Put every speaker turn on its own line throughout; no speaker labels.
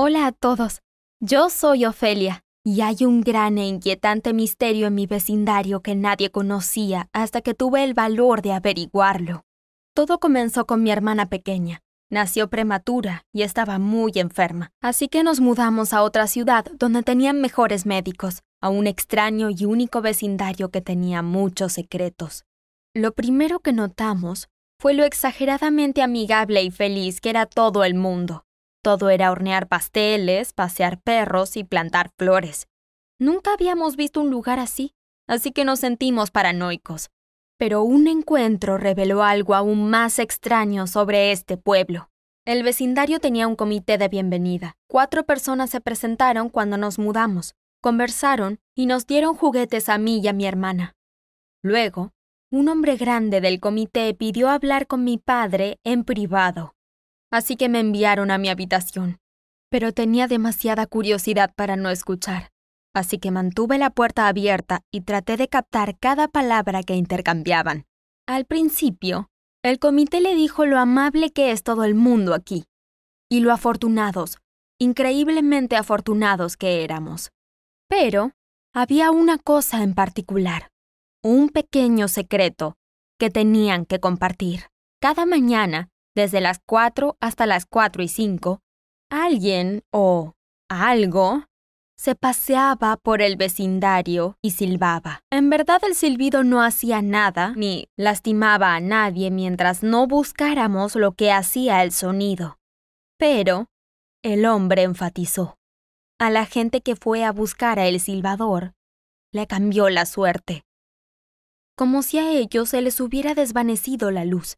Hola a todos. Yo soy Ofelia y hay un gran e inquietante misterio en mi vecindario que nadie conocía hasta que tuve el valor de averiguarlo. Todo comenzó con mi hermana pequeña. Nació prematura y estaba muy enferma, así que nos mudamos a otra ciudad donde tenían mejores médicos, a un extraño y único vecindario que tenía muchos secretos. Lo primero que notamos fue lo exageradamente amigable y feliz que era todo el mundo. Todo era hornear pasteles, pasear perros y plantar flores. Nunca habíamos visto un lugar así, así que nos sentimos paranoicos. Pero un encuentro reveló algo aún más extraño sobre este pueblo. El vecindario tenía un comité de bienvenida. Cuatro personas se presentaron cuando nos mudamos, conversaron y nos dieron juguetes a mí y a mi hermana. Luego, un hombre grande del comité pidió hablar con mi padre en privado. Así que me enviaron a mi habitación. Pero tenía demasiada curiosidad para no escuchar así que mantuve la puerta abierta y traté de captar cada palabra que intercambiaban. Al principio, el comité le dijo lo amable que es todo el mundo aquí, y lo afortunados, increíblemente afortunados que éramos. Pero había una cosa en particular, un pequeño secreto que tenían que compartir. Cada mañana, desde las cuatro hasta las cuatro y cinco, alguien o algo se paseaba por el vecindario y silbaba. En verdad el silbido no hacía nada ni lastimaba a nadie mientras no buscáramos lo que hacía el sonido. Pero el hombre enfatizó. A la gente que fue a buscar a el silbador, le cambió la suerte. Como si a ellos se les hubiera desvanecido la luz.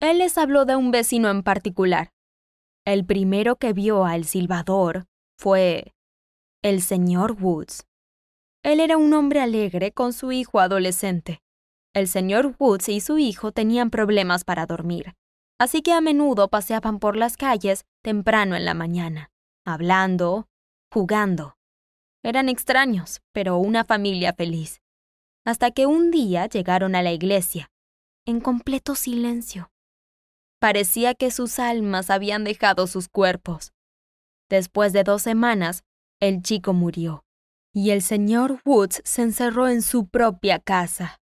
Él les habló de un vecino en particular. El primero que vio al silbador fue el señor Woods. Él era un hombre alegre con su hijo adolescente. El señor Woods y su hijo tenían problemas para dormir, así que a menudo paseaban por las calles temprano en la mañana, hablando, jugando. Eran extraños, pero una familia feliz. Hasta que un día llegaron a la iglesia, en completo silencio. Parecía que sus almas habían dejado sus cuerpos. Después de dos semanas, el chico murió, y el señor Woods se encerró en su propia casa.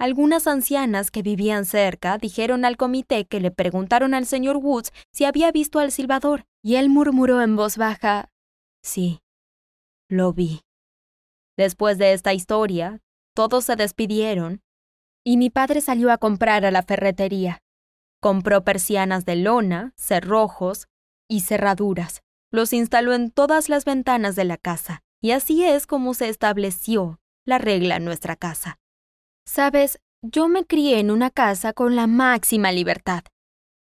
Algunas ancianas que vivían cerca dijeron al comité que le preguntaron al señor Woods si había visto al silbador, y él murmuró en voz baja, Sí, lo vi. Después de esta historia, todos se despidieron, y mi padre salió a comprar a la ferretería. Compró persianas de lona, cerrojos y cerraduras los instaló en todas las ventanas de la casa, y así es como se estableció la regla en nuestra casa. Sabes, yo me crié en una casa con la máxima libertad,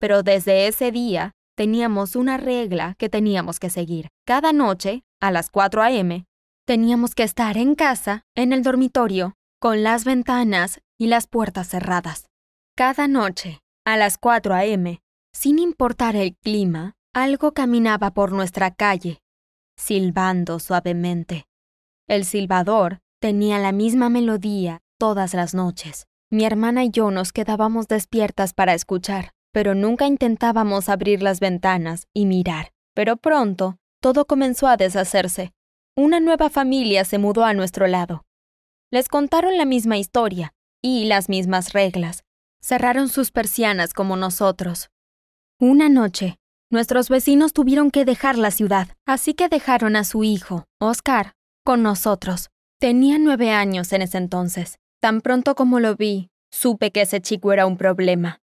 pero desde ese día teníamos una regla que teníamos que seguir. Cada noche, a las 4 a.m., teníamos que estar en casa, en el dormitorio, con las ventanas y las puertas cerradas. Cada noche, a las 4 a.m., sin importar el clima, algo caminaba por nuestra calle, silbando suavemente. El silbador tenía la misma melodía todas las noches. Mi hermana y yo nos quedábamos despiertas para escuchar, pero nunca intentábamos abrir las ventanas y mirar. Pero pronto, todo comenzó a deshacerse. Una nueva familia se mudó a nuestro lado. Les contaron la misma historia y las mismas reglas. Cerraron sus persianas como nosotros. Una noche, Nuestros vecinos tuvieron que dejar la ciudad, así que dejaron a su hijo, Oscar, con nosotros. Tenía nueve años en ese entonces. Tan pronto como lo vi, supe que ese chico era un problema.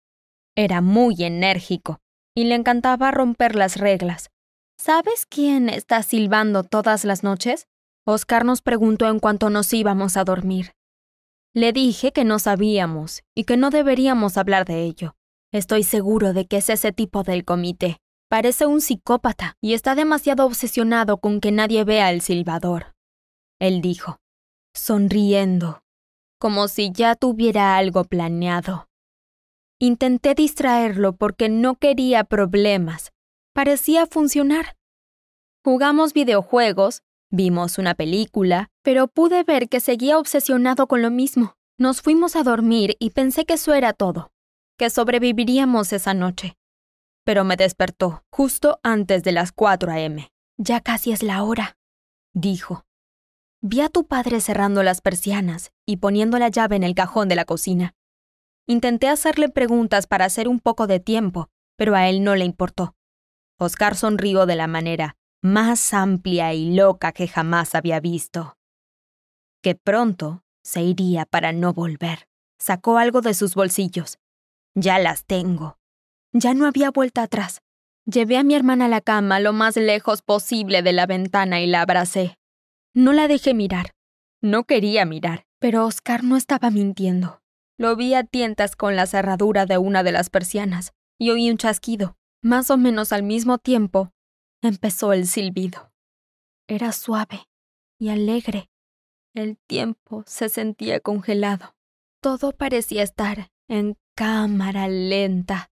Era muy enérgico y le encantaba romper las reglas. ¿Sabes quién está silbando todas las noches? Oscar nos preguntó en cuanto nos íbamos a dormir. Le dije que no sabíamos y que no deberíamos hablar de ello. Estoy seguro de que es ese tipo del comité. Parece un psicópata y está demasiado obsesionado con que nadie vea el silbador. Él dijo, sonriendo, como si ya tuviera algo planeado. Intenté distraerlo porque no quería problemas. Parecía funcionar. Jugamos videojuegos, vimos una película, pero pude ver que seguía obsesionado con lo mismo. Nos fuimos a dormir y pensé que eso era todo, que sobreviviríamos esa noche pero me despertó justo antes de las 4 a.m. Ya casi es la hora, dijo. Vi a tu padre cerrando las persianas y poniendo la llave en el cajón de la cocina. Intenté hacerle preguntas para hacer un poco de tiempo, pero a él no le importó. Oscar sonrió de la manera más amplia y loca que jamás había visto. Que pronto se iría para no volver. Sacó algo de sus bolsillos. Ya las tengo. Ya no había vuelta atrás. Llevé a mi hermana a la cama lo más lejos posible de la ventana y la abracé. No la dejé mirar. No quería mirar, pero Oscar no estaba mintiendo. Lo vi a tientas con la cerradura de una de las persianas y oí un chasquido. Más o menos al mismo tiempo, empezó el silbido. Era suave y alegre. El tiempo se sentía congelado. Todo parecía estar en cámara lenta.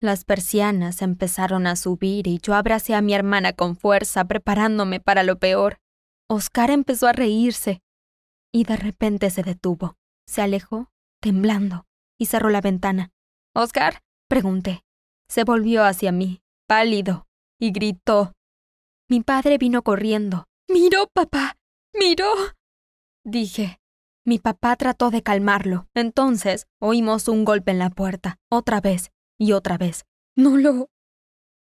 Las persianas empezaron a subir y yo abracé a mi hermana con fuerza, preparándome para lo peor. Oscar empezó a reírse y de repente se detuvo. Se alejó, temblando, y cerró la ventana. ¿Oscar? pregunté. Se volvió hacia mí, pálido, y gritó. Mi padre vino corriendo. Miró, papá. Miró. Dije. Mi papá trató de calmarlo. Entonces oímos un golpe en la puerta, otra vez y otra vez. No lo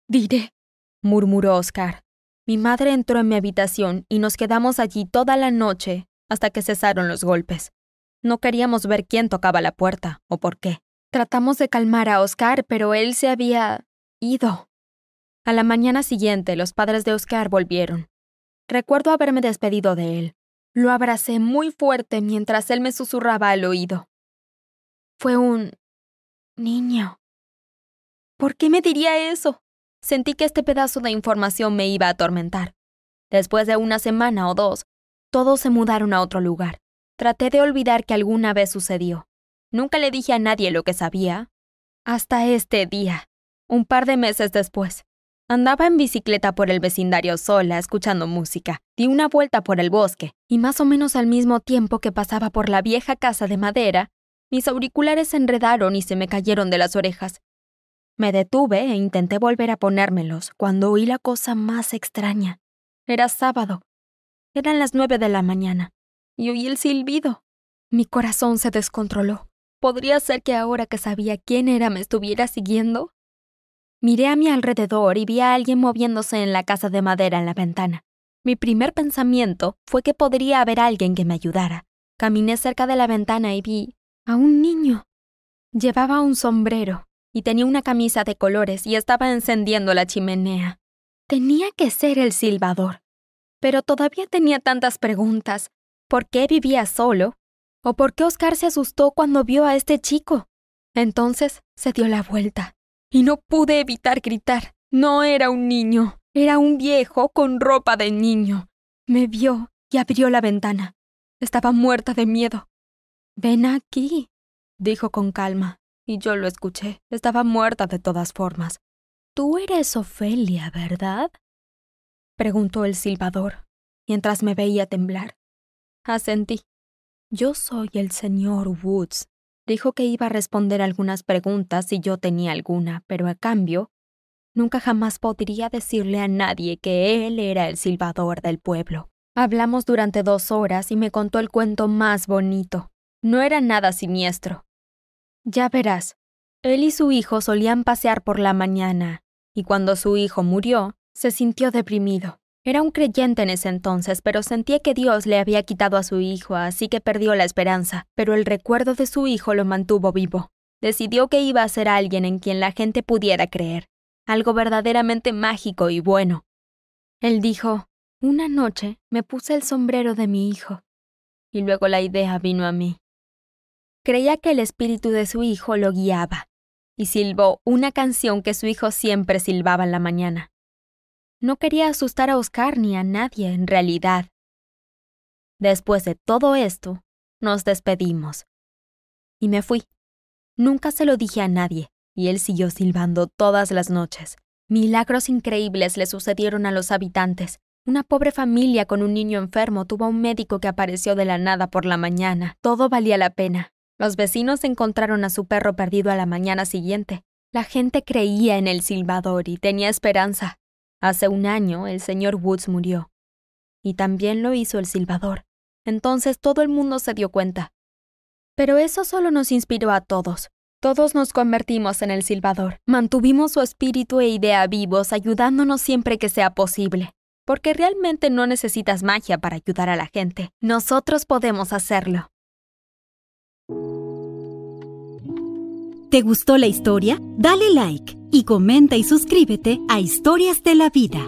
diré, murmuró Oscar. Mi madre entró en mi habitación y nos quedamos allí toda la noche hasta que cesaron los golpes. No queríamos ver quién tocaba la puerta o por qué. Tratamos de calmar a Oscar, pero él se había ido. A la mañana siguiente, los padres de Oscar volvieron. Recuerdo haberme despedido de él. Lo abracé muy fuerte mientras él me susurraba al oído. Fue un niño. ¿Por qué me diría eso? Sentí que este pedazo de información me iba a atormentar. Después de una semana o dos, todos se mudaron a otro lugar. Traté de olvidar que alguna vez sucedió. Nunca le dije a nadie lo que sabía. Hasta este día, un par de meses después. Andaba en bicicleta por el vecindario sola, escuchando música. Di una vuelta por el bosque, y más o menos al mismo tiempo que pasaba por la vieja casa de madera, mis auriculares se enredaron y se me cayeron de las orejas. Me detuve e intenté volver a ponérmelos cuando oí la cosa más extraña. Era sábado. Eran las nueve de la mañana. Y oí el silbido. Mi corazón se descontroló. ¿Podría ser que ahora que sabía quién era me estuviera siguiendo? Miré a mi alrededor y vi a alguien moviéndose en la casa de madera en la ventana. Mi primer pensamiento fue que podría haber alguien que me ayudara. Caminé cerca de la ventana y vi a un niño. Llevaba un sombrero, y tenía una camisa de colores y estaba encendiendo la chimenea. Tenía que ser el silbador. Pero todavía tenía tantas preguntas. ¿Por qué vivía solo? ¿O por qué Oscar se asustó cuando vio a este chico? Entonces se dio la vuelta. Y no pude evitar gritar. No era un niño, era un viejo con ropa de niño. Me vio y abrió la ventana. Estaba muerta de miedo. Ven aquí, dijo con calma. Y yo lo escuché. Estaba muerta de todas formas. Tú eres Ofelia, ¿verdad? preguntó el silbador, mientras me veía temblar. Asentí. Yo soy el señor Woods. Dijo que iba a responder algunas preguntas si yo tenía alguna, pero a cambio, nunca jamás podría decirle a nadie que él era el silbador del pueblo. Hablamos durante dos horas y me contó el cuento más bonito. No era nada siniestro. Ya verás, él y su hijo solían pasear por la mañana, y cuando su hijo murió, se sintió deprimido. Era un creyente en ese entonces, pero sentía que Dios le había quitado a su hijo, así que perdió la esperanza, pero el recuerdo de su hijo lo mantuvo vivo. Decidió que iba a ser alguien en quien la gente pudiera creer, algo verdaderamente mágico y bueno. Él dijo, una noche me puse el sombrero de mi hijo, y luego la idea vino a mí. Creía que el espíritu de su hijo lo guiaba, y silbó una canción que su hijo siempre silbaba en la mañana. No quería asustar a Oscar ni a nadie, en realidad. Después de todo esto, nos despedimos. Y me fui. Nunca se lo dije a nadie, y él siguió silbando todas las noches. Milagros increíbles le sucedieron a los habitantes. Una pobre familia con un niño enfermo tuvo a un médico que apareció de la nada por la mañana. Todo valía la pena. Los vecinos encontraron a su perro perdido a la mañana siguiente. La gente creía en el silbador y tenía esperanza. Hace un año el señor Woods murió. Y también lo hizo el silbador. Entonces todo el mundo se dio cuenta. Pero eso solo nos inspiró a todos. Todos nos convertimos en el silbador. Mantuvimos su espíritu e idea vivos, ayudándonos siempre que sea posible. Porque realmente no necesitas magia para ayudar a la gente. Nosotros podemos hacerlo.
¿Te gustó la historia? Dale like y comenta y suscríbete a Historias de la Vida.